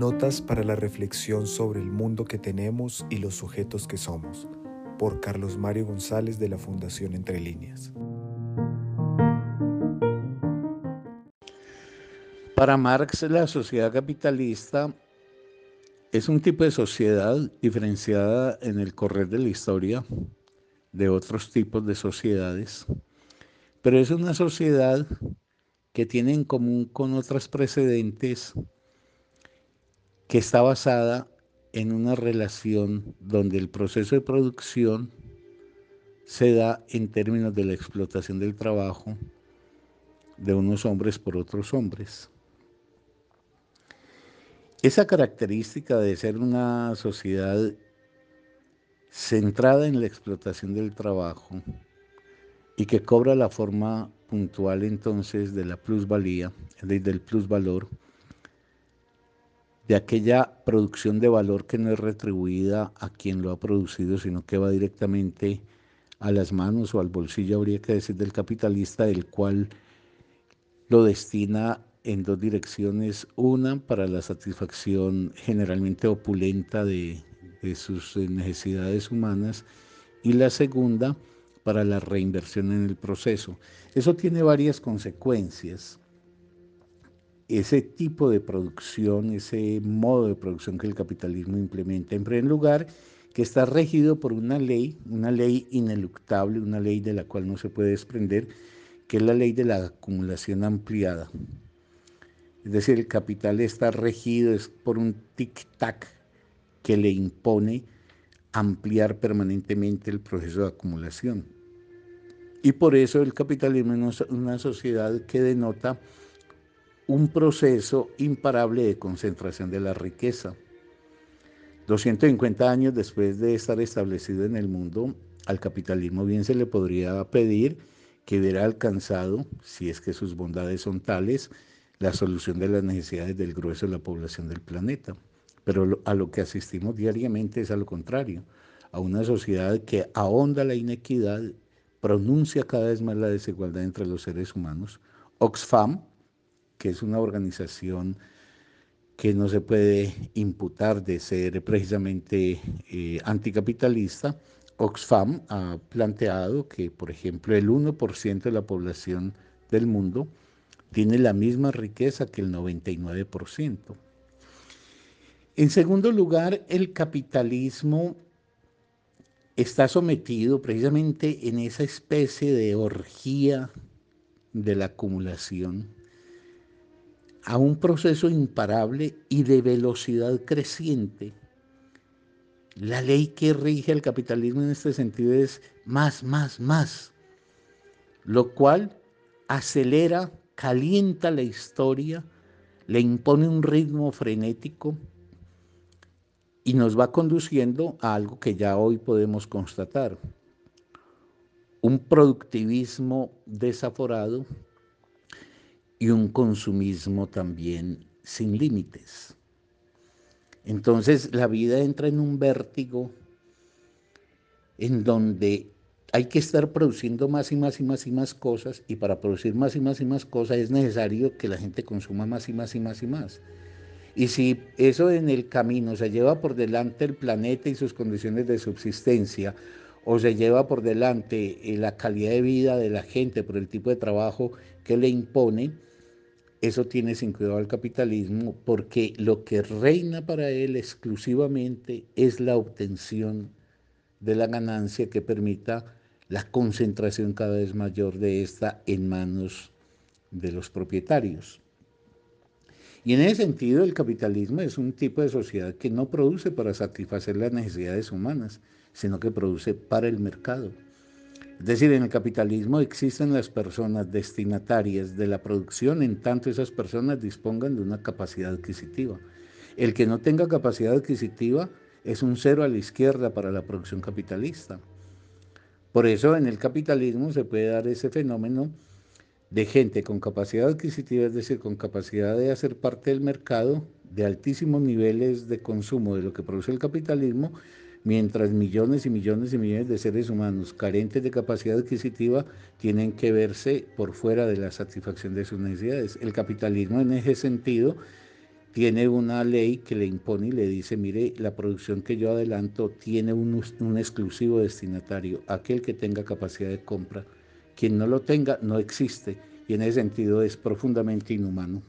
Notas para la reflexión sobre el mundo que tenemos y los sujetos que somos, por Carlos Mario González de la Fundación Entre Líneas. Para Marx, la sociedad capitalista es un tipo de sociedad diferenciada en el correr de la historia de otros tipos de sociedades, pero es una sociedad que tiene en común con otras precedentes que está basada en una relación donde el proceso de producción se da en términos de la explotación del trabajo de unos hombres por otros hombres. Esa característica de ser una sociedad centrada en la explotación del trabajo y que cobra la forma puntual entonces de la plusvalía, del plusvalor, de aquella producción de valor que no es retribuida a quien lo ha producido, sino que va directamente a las manos o al bolsillo, habría que decir, del capitalista, el cual lo destina en dos direcciones. Una, para la satisfacción generalmente opulenta de, sus necesidades humanas, y la segunda, para la reinversión en el proceso. Eso tiene varias consecuencias ese tipo de producción, ese modo de producción que el capitalismo implementa. En primer lugar, que está regido por una ley, una ley ineluctable, una ley de la cual no se puede desprender, que es la ley de la acumulación ampliada. Es decir, el capital está regido es por un tic-tac que le impone ampliar permanentemente el proceso de acumulación. Y por eso el capitalismo es una sociedad que denota un proceso imparable de concentración de la riqueza. 250 años después de estar establecido en el mundo, al capitalismo bien se le podría pedir que hubiera alcanzado, si es que sus bondades son tales, la solución de las necesidades del grueso de la población del planeta. Pero a lo que asistimos diariamente es a lo contrario, a una sociedad que ahonda la inequidad, pronuncia cada vez más la desigualdad entre los seres humanos. Oxfam, que es una organización que no se puede imputar de ser precisamente eh, anticapitalista, Oxfam ha planteado que, por ejemplo, el 1% de la población del mundo tiene la misma riqueza que el 99%. En segundo lugar, el capitalismo está sometido precisamente en esa especie de orgía de la acumulación a un proceso imparable y de velocidad creciente. La ley que rige el capitalismo en este sentido es más, más, más, lo cual acelera, calienta la historia, le impone un ritmo frenético y nos va conduciendo a algo que ya hoy podemos constatar, un productivismo desaforado y un consumismo también sin límites. Entonces la vida entra en un vértigo en donde hay que estar produciendo más y más y más y más cosas y para producir más y más y más cosas es necesario que la gente consuma más y más y más y más. Y si eso en el camino se lleva por delante el planeta y sus condiciones de subsistencia, o se lleva por delante eh, la calidad de vida de la gente por el tipo de trabajo que le impone, eso tiene sin cuidado al capitalismo porque lo que reina para él exclusivamente es la obtención de la ganancia que permita la concentración cada vez mayor de esta en manos de los propietarios. Y en ese sentido el capitalismo es un tipo de sociedad que no produce para satisfacer las necesidades humanas, sino que produce para el mercado. Es decir, en el capitalismo existen las personas destinatarias de la producción en tanto esas personas dispongan de una capacidad adquisitiva. El que no tenga capacidad adquisitiva es un cero a la izquierda para la producción capitalista. Por eso en el capitalismo se puede dar ese fenómeno de gente con capacidad adquisitiva, es decir, con capacidad de hacer parte del mercado, de altísimos niveles de consumo de lo que produce el capitalismo, mientras millones y millones y millones de seres humanos carentes de capacidad adquisitiva tienen que verse por fuera de la satisfacción de sus necesidades. El capitalismo en ese sentido tiene una ley que le impone y le dice, mire, la producción que yo adelanto tiene un, un, exclusivo destinatario, aquel que tenga capacidad de compra. Quien no lo tenga no existe y en ese sentido es profundamente inhumano.